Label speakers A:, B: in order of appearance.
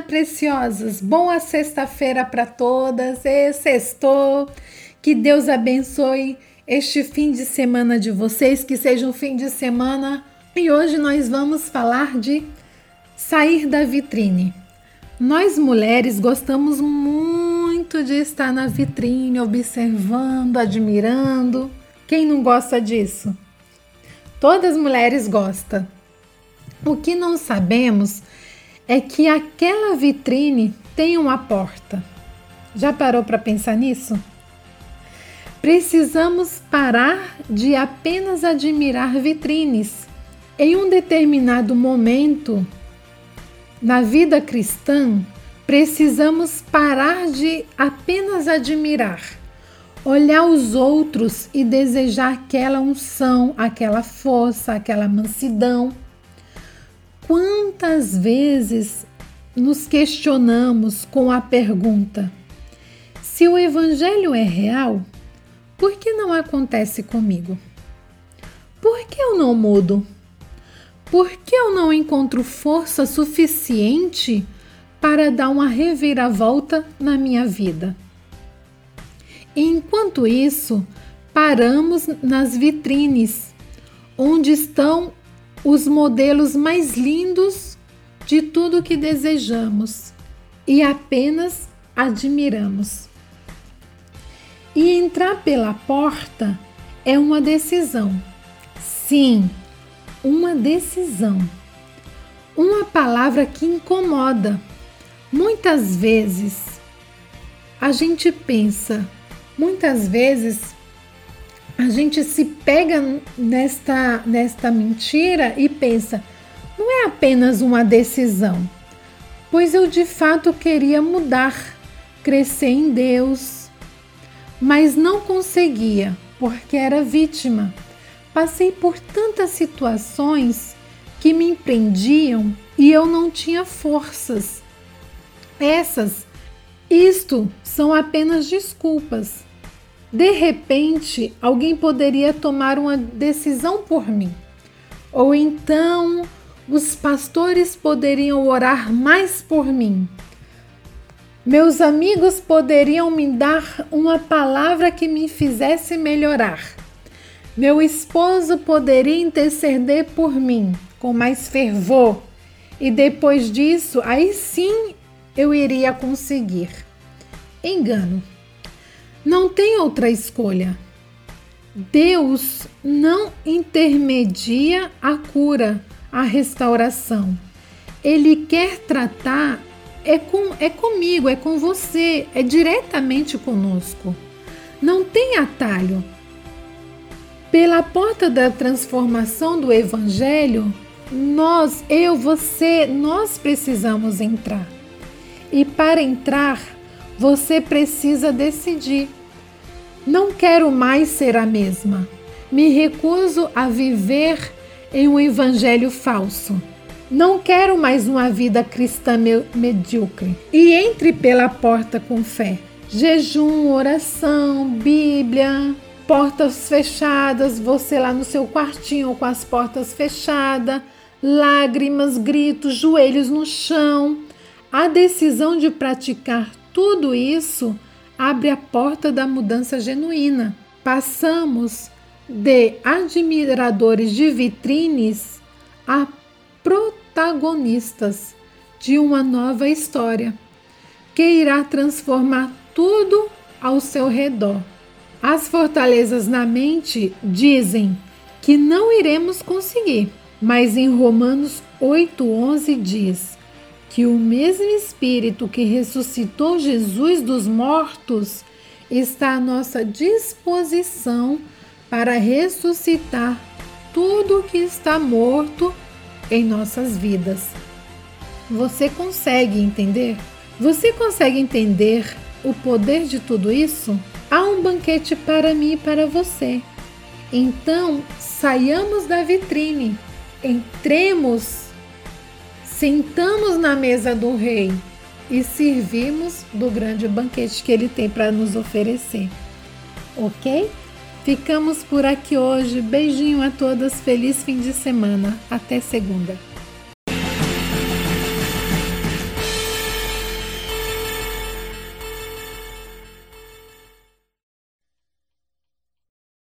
A: preciosas. Boa sexta-feira para todas. E sextou. Que Deus abençoe este fim de semana de vocês, que seja um fim de semana. E hoje nós vamos falar de sair da vitrine. Nós mulheres gostamos muito de estar na vitrine, observando, admirando. Quem não gosta disso? Todas as mulheres gostam. O que não sabemos é que aquela vitrine tem uma porta. Já parou para pensar nisso? Precisamos parar de apenas admirar vitrines. Em um determinado momento na vida cristã, precisamos parar de apenas admirar, olhar os outros e desejar aquela unção, aquela força, aquela mansidão Quantas vezes nos questionamos com a pergunta: se o Evangelho é real, por que não acontece comigo? Por que eu não mudo? Por que eu não encontro força suficiente para dar uma reviravolta na minha vida? Enquanto isso, paramos nas vitrines, onde estão os modelos mais lindos de tudo que desejamos e apenas admiramos. E entrar pela porta é uma decisão. Sim, uma decisão. Uma palavra que incomoda. Muitas vezes a gente pensa, muitas vezes a gente se pega nesta, nesta mentira e pensa: não é apenas uma decisão, pois eu de fato queria mudar, crescer em Deus, mas não conseguia porque era vítima. Passei por tantas situações que me empreendiam e eu não tinha forças. Essas, isto são apenas desculpas de repente, alguém poderia tomar uma decisão por mim. Ou então, os pastores poderiam orar mais por mim. Meus amigos poderiam me dar uma palavra que me fizesse melhorar. Meu esposo poderia interceder por mim com mais fervor, e depois disso, aí sim eu iria conseguir. Engano. Não tem outra escolha. Deus não intermedia a cura, a restauração. Ele quer tratar é com é comigo, é com você, é diretamente conosco. Não tem atalho. Pela porta da transformação do evangelho, nós, eu, você, nós precisamos entrar. E para entrar, você precisa decidir. Não quero mais ser a mesma. Me recuso a viver em um evangelho falso. Não quero mais uma vida cristã medíocre. E entre pela porta com fé. Jejum, oração, Bíblia, portas fechadas, você lá no seu quartinho com as portas fechadas, lágrimas, gritos, joelhos no chão. A decisão de praticar tudo isso abre a porta da mudança genuína. Passamos de admiradores de vitrines a protagonistas de uma nova história que irá transformar tudo ao seu redor. As fortalezas na mente dizem que não iremos conseguir, mas em Romanos 8:11 diz: que o mesmo Espírito que ressuscitou Jesus dos mortos está à nossa disposição para ressuscitar tudo que está morto em nossas vidas. Você consegue entender? Você consegue entender o poder de tudo isso? Há um banquete para mim e para você. Então, saiamos da vitrine, entremos sentamos na mesa do rei e servimos do grande banquete que ele tem para nos oferecer. Ok? Ficamos por aqui hoje. Beijinho a todas. Feliz fim de semana. Até segunda.